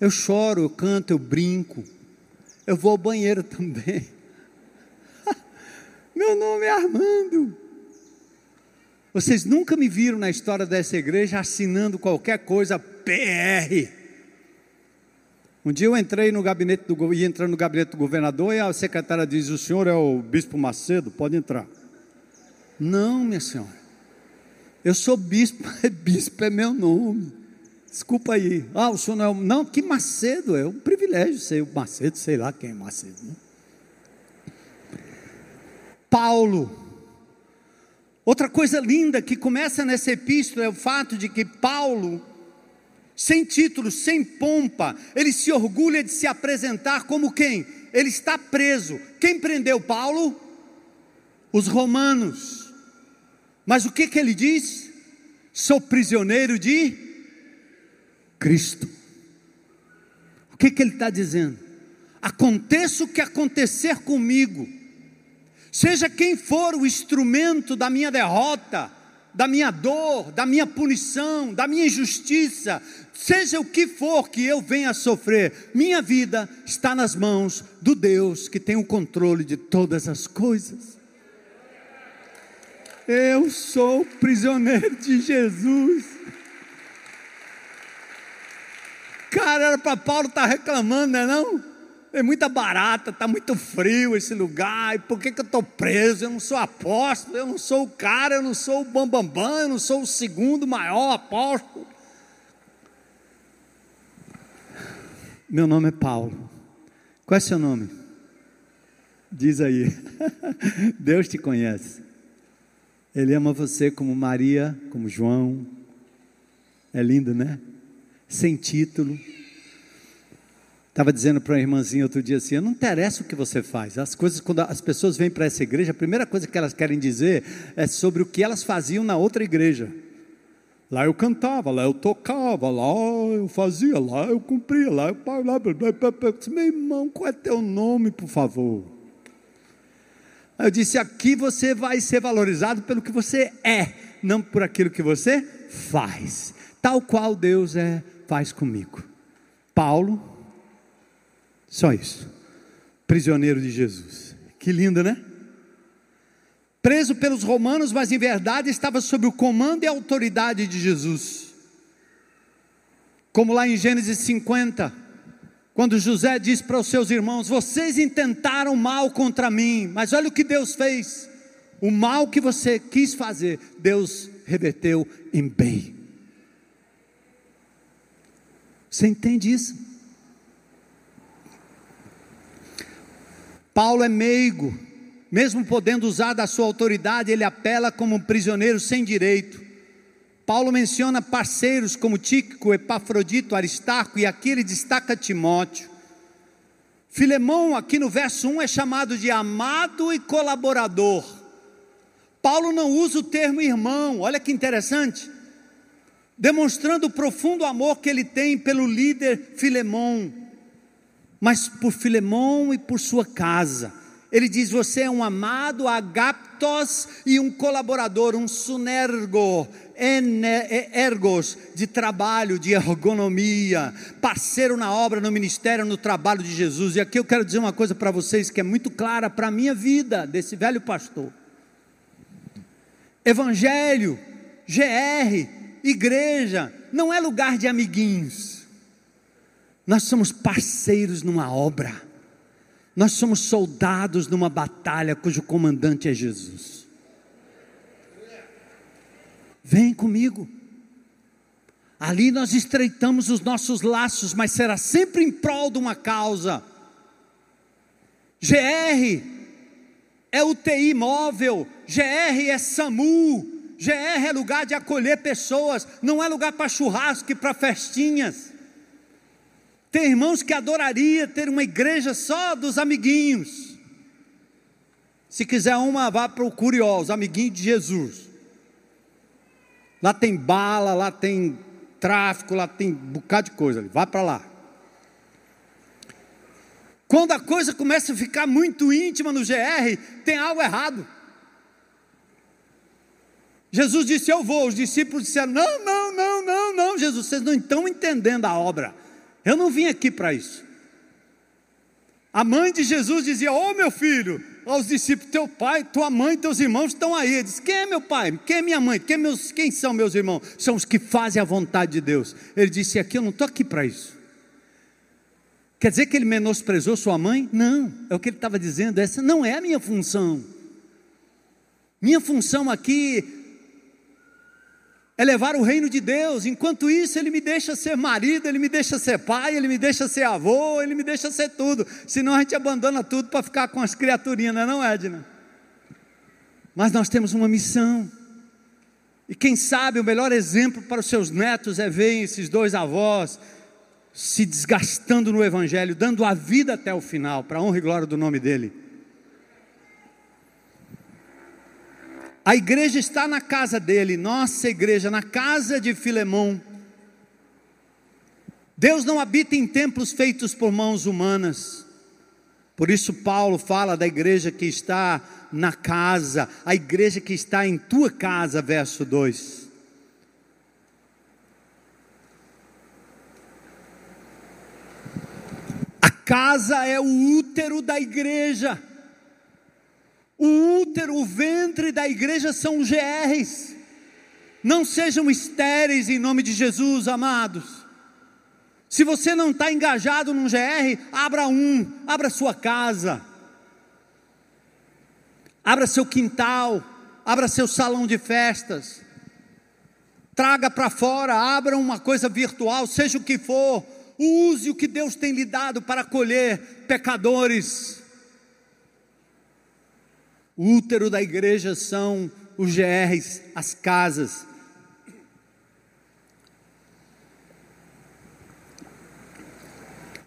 eu choro, eu canto, eu brinco, eu vou ao banheiro <laughs> também. Meu nome é Armando. Vocês nunca me viram na história dessa igreja assinando qualquer coisa PR. Um dia eu entrei no gabinete do ia entrando no gabinete do governador e a secretária diz: "O senhor é o bispo Macedo, pode entrar". Não, minha senhora. Eu sou bispo, <laughs> bispo é meu nome. Desculpa aí. Ah, o senhor não é. Não, que Macedo, é um privilégio ser o Macedo, sei lá quem é Macedo. Né? Paulo Outra coisa linda que começa nessa epístola é o fato de que Paulo, sem título, sem pompa, ele se orgulha de se apresentar como quem? Ele está preso. Quem prendeu Paulo? Os romanos. Mas o que, que ele diz? Sou prisioneiro de Cristo. O que, que ele está dizendo? Aconteça o que acontecer comigo Seja quem for o instrumento da minha derrota, da minha dor, da minha punição, da minha injustiça, seja o que for que eu venha a sofrer, minha vida está nas mãos do Deus que tem o controle de todas as coisas. Eu sou prisioneiro de Jesus. Cara, era para Paulo estar tá reclamando, não é não? é muita barata, está muito frio esse lugar, e por que, que eu estou preso? Eu não sou apóstolo, eu não sou o cara, eu não sou o bambambam, bam, bam, eu não sou o segundo maior apóstolo. Meu nome é Paulo. Qual é seu nome? Diz aí. <laughs> Deus te conhece. Ele ama você como Maria, como João. É lindo, né? Sem título Estava dizendo para uma irmãzinha outro dia assim: não interessa o que você faz. As coisas, quando as pessoas vêm para essa igreja, a primeira coisa que elas querem dizer é sobre o que elas faziam na outra igreja. Lá eu cantava, lá eu tocava, lá eu fazia, lá eu cumpria, lá eu parlava. Meu irmão, qual é teu nome, por favor? Eu disse: aqui você vai ser valorizado pelo que você é, não por aquilo que você faz. Tal qual Deus é, faz comigo. Paulo só isso. Prisioneiro de Jesus. Que lindo, né? Preso pelos romanos, mas em verdade estava sob o comando e autoridade de Jesus. Como lá em Gênesis 50, quando José diz para os seus irmãos: Vocês intentaram mal contra mim, mas olha o que Deus fez. O mal que você quis fazer, Deus reverteu em bem. Você entende isso? Paulo é meigo, mesmo podendo usar da sua autoridade, ele apela como um prisioneiro sem direito. Paulo menciona parceiros como Tíquico, Epafrodito, Aristarco, e aqui ele destaca Timóteo. Filemão, aqui no verso 1, é chamado de amado e colaborador. Paulo não usa o termo irmão, olha que interessante, demonstrando o profundo amor que ele tem pelo líder Filemão mas por Filemão e por sua casa. Ele diz: Você é um amado agaptos e um colaborador, um sunergo, ergos, de trabalho, de ergonomia, parceiro na obra, no ministério, no trabalho de Jesus. E aqui eu quero dizer uma coisa para vocês que é muito clara para a minha vida, desse velho pastor. Evangelho, GR, igreja, não é lugar de amiguinhos. Nós somos parceiros numa obra. Nós somos soldados numa batalha cujo comandante é Jesus. Vem comigo. Ali nós estreitamos os nossos laços, mas será sempre em prol de uma causa. GR é UTI móvel, GR é SAMU, GR é lugar de acolher pessoas, não é lugar para churrasco e para festinhas. Tem irmãos que adoraria ter uma igreja só dos amiguinhos. Se quiser uma, vá para o Curió, os amiguinhos de Jesus. Lá tem bala, lá tem tráfico, lá tem um bocado de coisa. Vá para lá. Quando a coisa começa a ficar muito íntima no GR, tem algo errado. Jesus disse: Eu vou. Os discípulos disseram: Não, não, não, não, não, Jesus, vocês não estão entendendo a obra. Eu não vim aqui para isso. A mãe de Jesus dizia: Ô oh, meu filho, aos discípulos: Teu pai, tua mãe, teus irmãos estão aí. Ele disse: Quem é meu pai? Quem é minha mãe? Quem, é meus, quem são meus irmãos? São os que fazem a vontade de Deus. Ele disse: Aqui eu não estou aqui para isso. Quer dizer que ele menosprezou sua mãe? Não, é o que ele estava dizendo. Essa não é a minha função. Minha função aqui é levar o reino de Deus. Enquanto isso, Ele me deixa ser marido, Ele me deixa ser pai, Ele me deixa ser avô, Ele me deixa ser tudo. Senão a gente abandona tudo para ficar com as criaturinhas, não é, não, Edna? Mas nós temos uma missão. E quem sabe o melhor exemplo para os seus netos é ver esses dois avós se desgastando no Evangelho, dando a vida até o final, para a honra e glória do nome dEle. A igreja está na casa dele, nossa igreja, na casa de Filemão. Deus não habita em templos feitos por mãos humanas. Por isso, Paulo fala da igreja que está na casa, a igreja que está em tua casa, verso 2. A casa é o útero da igreja. O útero, o ventre da igreja são GRs. Não sejam estéreis em nome de Jesus, amados. Se você não está engajado num GR, abra um, abra sua casa, abra seu quintal, abra seu salão de festas, traga para fora, abra uma coisa virtual, seja o que for, use o que Deus tem lhe dado para acolher pecadores o útero da igreja são os GRs, as casas.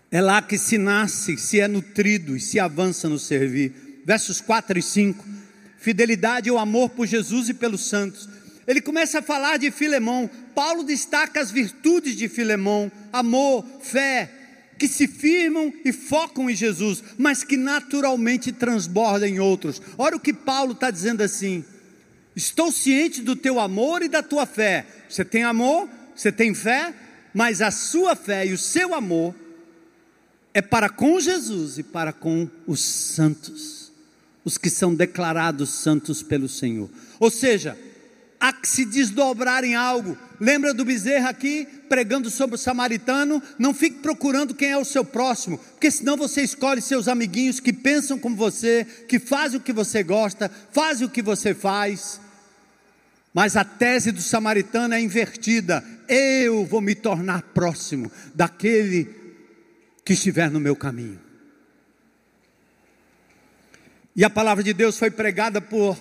É lá que se nasce, se é nutrido e se avança no servir. Versos 4 e 5. Fidelidade o amor por Jesus e pelos santos. Ele começa a falar de Filemão. Paulo destaca as virtudes de Filemão: amor, fé, que se firmam e focam em Jesus, mas que naturalmente transbordam em outros. Olha o que Paulo está dizendo assim: estou ciente do teu amor e da tua fé. Você tem amor, você tem fé, mas a sua fé e o seu amor é para com Jesus e para com os santos, os que são declarados santos pelo Senhor. Ou seja, que se desdobrar em algo. Lembra do bezerro aqui, pregando sobre o samaritano? Não fique procurando quem é o seu próximo, porque senão você escolhe seus amiguinhos que pensam como você, que fazem o que você gosta, fazem o que você faz. Mas a tese do samaritano é invertida. Eu vou me tornar próximo daquele que estiver no meu caminho. E a palavra de Deus foi pregada por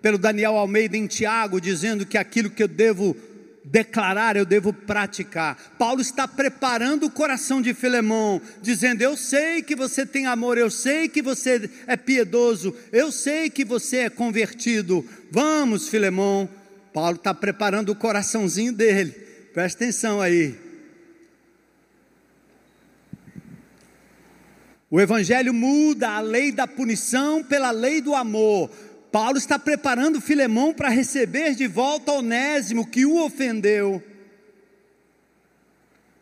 pelo Daniel Almeida em Tiago, dizendo que aquilo que eu devo declarar, eu devo praticar. Paulo está preparando o coração de Filemão, dizendo: Eu sei que você tem amor, eu sei que você é piedoso, eu sei que você é convertido. Vamos, Filemão. Paulo está preparando o coraçãozinho dele, presta atenção aí. O Evangelho muda a lei da punição pela lei do amor. Paulo está preparando Filemão para receber de volta Onésimo que o ofendeu.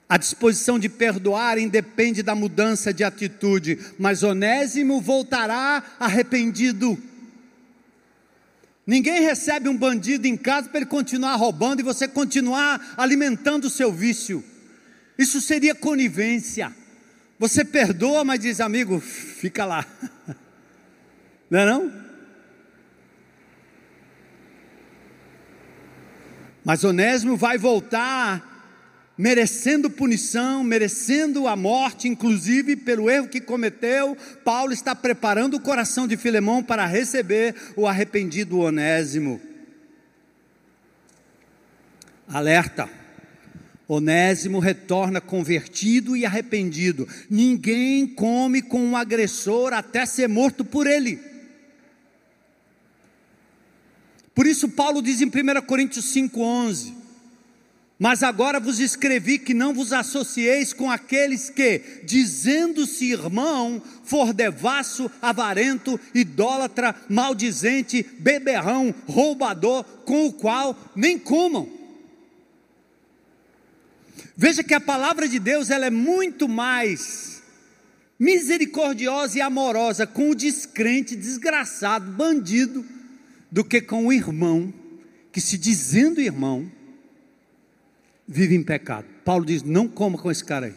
A disposição de perdoar independe da mudança de atitude, mas Onésimo voltará arrependido. Ninguém recebe um bandido em casa para ele continuar roubando e você continuar alimentando o seu vício. Isso seria conivência. Você perdoa, mas diz, amigo, fica lá. <laughs> Não é não? Mas Onésimo vai voltar merecendo punição, merecendo a morte, inclusive pelo erro que cometeu. Paulo está preparando o coração de Filemão para receber o arrependido Onésimo. Alerta. Onésimo retorna convertido e arrependido. Ninguém come com um agressor até ser morto por ele. Por isso, Paulo diz em 1 Coríntios 5,11: Mas agora vos escrevi que não vos associeis com aqueles que, dizendo-se irmão, for devasso, avarento, idólatra, maldizente, beberrão, roubador, com o qual nem comam. Veja que a palavra de Deus ela é muito mais misericordiosa e amorosa com o descrente, desgraçado, bandido, do que com o irmão que, se dizendo irmão, vive em pecado. Paulo diz: não coma com esse cara aí,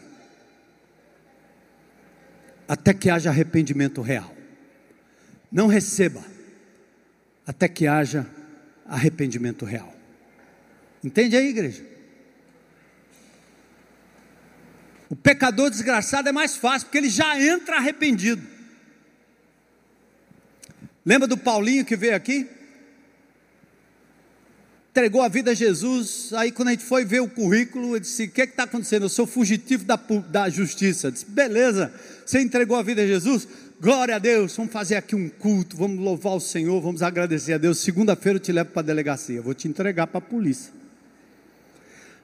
até que haja arrependimento real. Não receba, até que haja arrependimento real. Entende aí, igreja? O pecador desgraçado é mais fácil, porque ele já entra arrependido. Lembra do Paulinho que veio aqui? Entregou a vida a Jesus. Aí, quando a gente foi ver o currículo, ele disse: O que é está acontecendo? Eu sou fugitivo da, da justiça. Eu disse: Beleza, você entregou a vida a Jesus? Glória a Deus, vamos fazer aqui um culto, vamos louvar o Senhor, vamos agradecer a Deus. Segunda-feira eu te levo para a delegacia, vou te entregar para a polícia.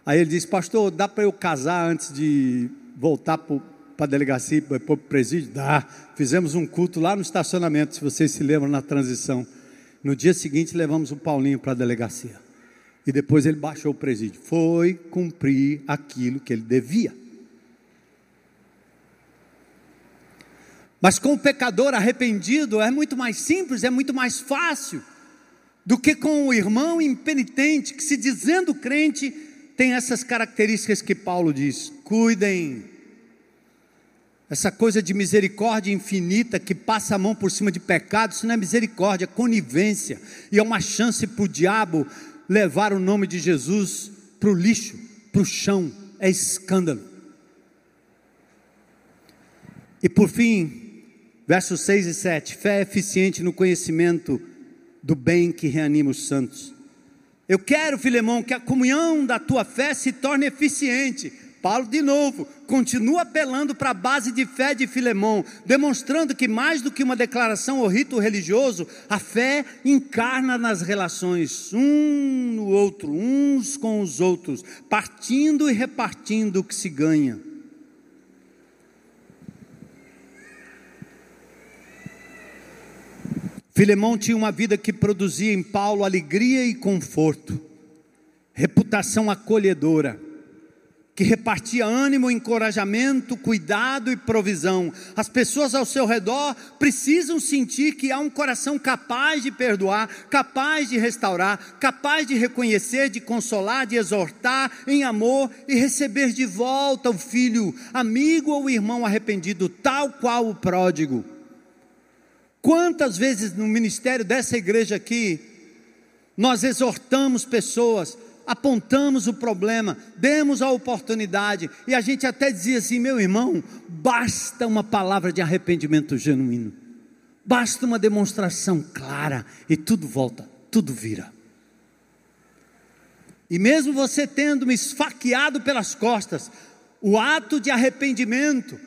Aí ele disse, pastor, dá para eu casar antes de voltar para a delegacia, para o presídio? Dá. Fizemos um culto lá no estacionamento, se vocês se lembram, na transição. No dia seguinte, levamos o Paulinho para a delegacia. E depois ele baixou o presídio. Foi cumprir aquilo que ele devia. Mas com o pecador arrependido é muito mais simples, é muito mais fácil do que com o irmão impenitente que, se dizendo crente, tem essas características que Paulo diz: cuidem. Essa coisa de misericórdia infinita que passa a mão por cima de pecado, isso não é misericórdia, é conivência, e é uma chance para o diabo levar o nome de Jesus para o lixo, para o chão, é escândalo. E por fim, versos 6 e 7: fé é eficiente no conhecimento do bem que reanima os santos eu quero, Filemão, que a comunhão da tua fé se torne eficiente. Paulo, de novo, continua apelando para a base de fé de Filemão, demonstrando que mais do que uma declaração ou rito religioso, a fé encarna nas relações um no outro, uns com os outros, partindo e repartindo o que se ganha. Filemão tinha uma vida que produzia em Paulo alegria e conforto, reputação acolhedora, que repartia ânimo, encorajamento, cuidado e provisão. As pessoas ao seu redor precisam sentir que há um coração capaz de perdoar, capaz de restaurar, capaz de reconhecer, de consolar, de exortar em amor e receber de volta o filho, amigo ou irmão arrependido, tal qual o pródigo. Quantas vezes no ministério dessa igreja aqui, nós exortamos pessoas, apontamos o problema, demos a oportunidade, e a gente até dizia assim: meu irmão, basta uma palavra de arrependimento genuíno, basta uma demonstração clara, e tudo volta, tudo vira. E mesmo você tendo me esfaqueado pelas costas, o ato de arrependimento,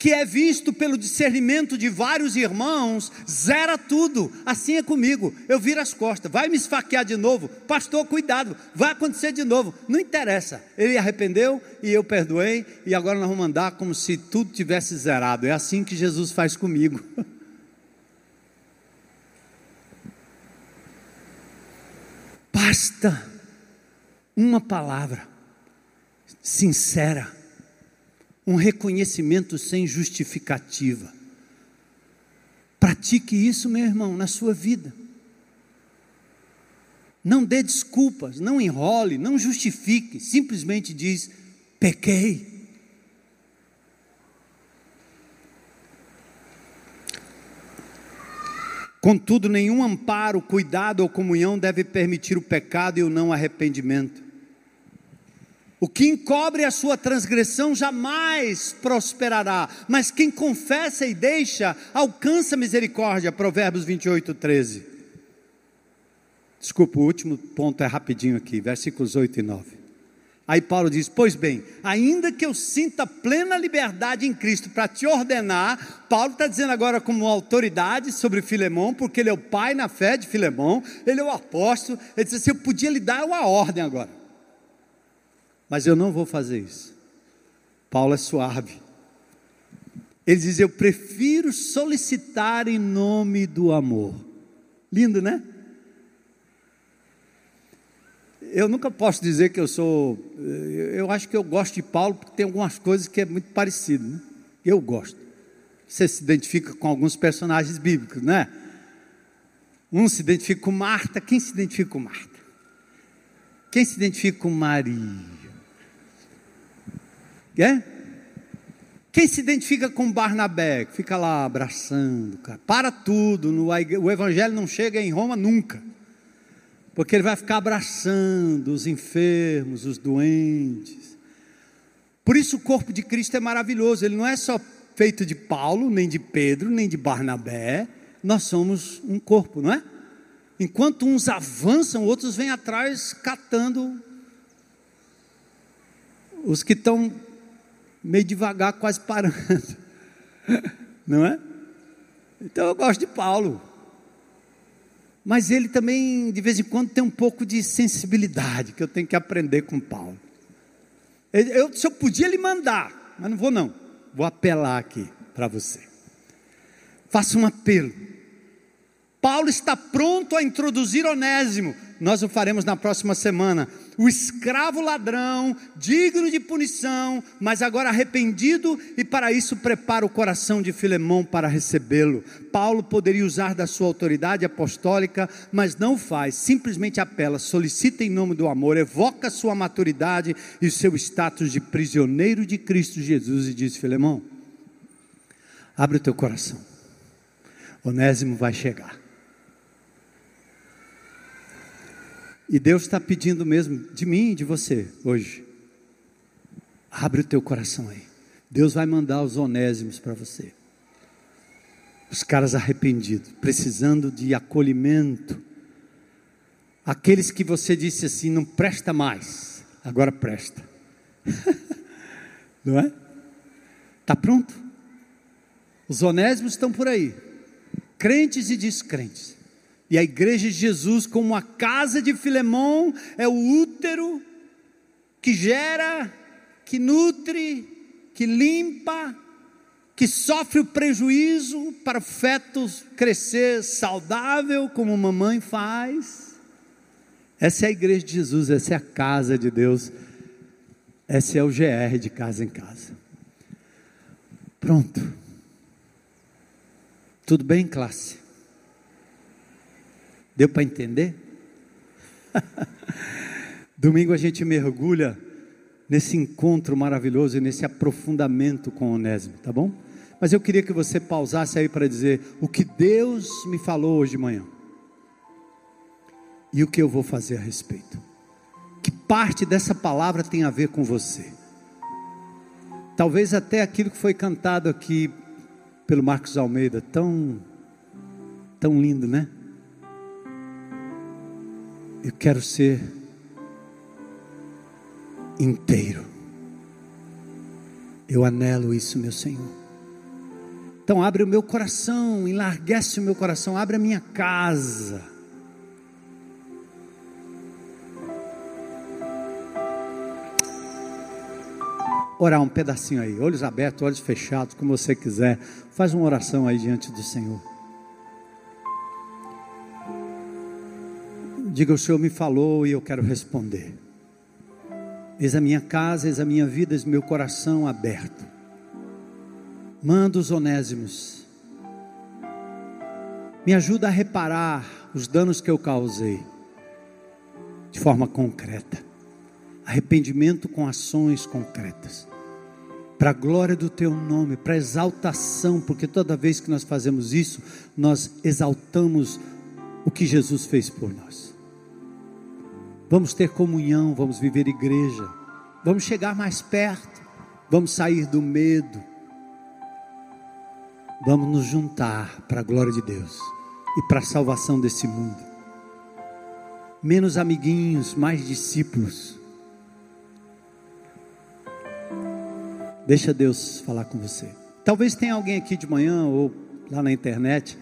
que é visto pelo discernimento de vários irmãos, zera tudo. Assim é comigo. Eu viro as costas, vai me esfaquear de novo. Pastor, cuidado, vai acontecer de novo. Não interessa. Ele arrependeu e eu perdoei, e agora nós vamos andar como se tudo tivesse zerado. É assim que Jesus faz comigo. <laughs> Basta uma palavra sincera um reconhecimento sem justificativa. Pratique isso, meu irmão, na sua vida. Não dê desculpas, não enrole, não justifique, simplesmente diz: pequei. Contudo, nenhum amparo, cuidado ou comunhão deve permitir o pecado e o não arrependimento. O que encobre a sua transgressão jamais prosperará, mas quem confessa e deixa alcança misericórdia. Provérbios 28, 13. Desculpa, o último ponto é rapidinho aqui, versículos 8 e 9. Aí Paulo diz: Pois bem, ainda que eu sinta plena liberdade em Cristo para te ordenar, Paulo está dizendo agora como autoridade sobre Filemão, porque ele é o pai na fé de Filemão, ele é o apóstolo. Ele diz assim: Eu podia lhe dar uma ordem agora, mas eu não vou fazer isso. Paulo é suave. Ele diz: Eu prefiro solicitar em nome do amor. Lindo, né? eu nunca posso dizer que eu sou. Eu acho que eu gosto de Paulo porque tem algumas coisas que é muito parecido. Né? Eu gosto. Você se identifica com alguns personagens bíblicos, né? Um se identifica com Marta. Quem se identifica com Marta? Quem se identifica com Maria? É? Quem se identifica com Barnabé? Fica lá abraçando, cara. Para tudo. No, o evangelho não chega em Roma nunca porque ele vai ficar abraçando os enfermos, os doentes. Por isso o corpo de Cristo é maravilhoso, ele não é só feito de Paulo, nem de Pedro, nem de Barnabé, nós somos um corpo, não é? Enquanto uns avançam, outros vêm atrás catando os que estão meio devagar, quase parando, <laughs> não é? Então eu gosto de Paulo mas ele também, de vez em quando, tem um pouco de sensibilidade que eu tenho que aprender com Paulo. Eu, se eu podia lhe mandar, mas não vou não, vou apelar aqui para você. Faça um apelo. Paulo está pronto a introduzir Onésimo. Nós o faremos na próxima semana o escravo ladrão, digno de punição, mas agora arrependido e para isso prepara o coração de Filemão para recebê-lo. Paulo poderia usar da sua autoridade apostólica, mas não faz, simplesmente apela, solicita em nome do amor, evoca sua maturidade e seu status de prisioneiro de Cristo Jesus e diz: Filemão, abre o teu coração, Onésimo vai chegar. E Deus está pedindo mesmo de mim e de você hoje. Abre o teu coração aí. Deus vai mandar os onésimos para você. Os caras arrependidos, precisando de acolhimento. Aqueles que você disse assim, não presta mais, agora presta. <laughs> não é? Está pronto? Os onésimos estão por aí, crentes e descrentes. E a igreja de Jesus, como a casa de Filemão, é o útero que gera, que nutre, que limpa, que sofre o prejuízo para o feto crescer saudável, como mamãe faz. Essa é a igreja de Jesus, essa é a casa de Deus, esse é o GR de casa em casa. Pronto. Tudo bem, classe? Deu para entender? <laughs> Domingo a gente mergulha nesse encontro maravilhoso e nesse aprofundamento com Onésimo, tá bom? Mas eu queria que você pausasse aí para dizer o que Deus me falou hoje de manhã e o que eu vou fazer a respeito. Que parte dessa palavra tem a ver com você? Talvez até aquilo que foi cantado aqui pelo Marcos Almeida, tão tão lindo, né? Eu quero ser inteiro. Eu anelo isso, meu Senhor. Então abre o meu coração, enlarguece o meu coração, abre a minha casa. Orar um pedacinho aí, olhos abertos, olhos fechados, como você quiser. Faz uma oração aí diante do Senhor. Diga: O Senhor me falou e eu quero responder. Eis a minha casa, eis a minha vida, eis meu coração aberto. Manda os onésimos. Me ajuda a reparar os danos que eu causei de forma concreta. Arrependimento com ações concretas. Para a glória do teu nome, para exaltação, porque toda vez que nós fazemos isso, nós exaltamos o que Jesus fez por nós. Vamos ter comunhão, vamos viver igreja, vamos chegar mais perto, vamos sair do medo, vamos nos juntar para a glória de Deus e para a salvação desse mundo. Menos amiguinhos, mais discípulos. Deixa Deus falar com você. Talvez tenha alguém aqui de manhã ou lá na internet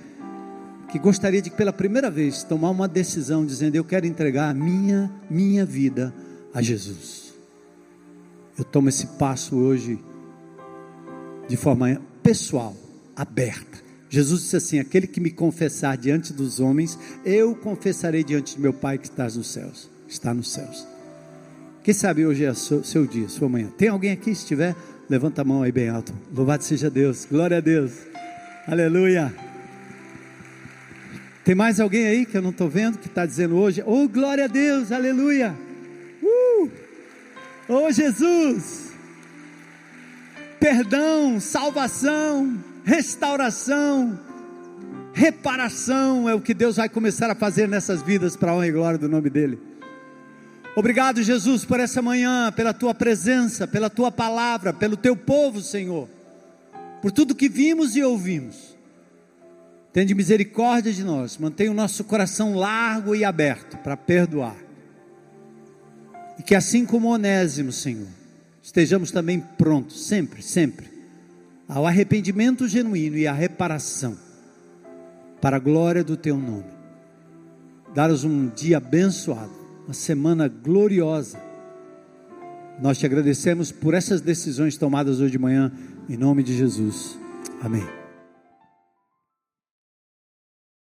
que gostaria de pela primeira vez tomar uma decisão dizendo eu quero entregar a minha minha vida a Jesus. Eu tomo esse passo hoje de forma pessoal, aberta. Jesus disse assim: Aquele que me confessar diante dos homens, eu confessarei diante de meu Pai que está nos céus. Está nos céus. Quem sabe hoje é seu, seu dia, sua manhã. Tem alguém aqui? Se tiver, levanta a mão aí bem alto. Louvado seja Deus. Glória a Deus. Aleluia. Tem mais alguém aí que eu não estou vendo que está dizendo hoje? Oh, glória a Deus, aleluia. Uh! Oh, Jesus. Perdão, salvação, restauração, reparação é o que Deus vai começar a fazer nessas vidas para a honra e glória do nome dEle. Obrigado, Jesus, por essa manhã, pela tua presença, pela tua palavra, pelo teu povo, Senhor, por tudo que vimos e ouvimos. Tende misericórdia de nós, mantenha o nosso coração largo e aberto para perdoar. E que assim como Onésimo, Senhor, estejamos também prontos, sempre, sempre, ao arrependimento genuíno e à reparação, para a glória do Teu nome. Dar-nos um dia abençoado uma semana gloriosa. Nós te agradecemos por essas decisões tomadas hoje de manhã, em nome de Jesus. Amém.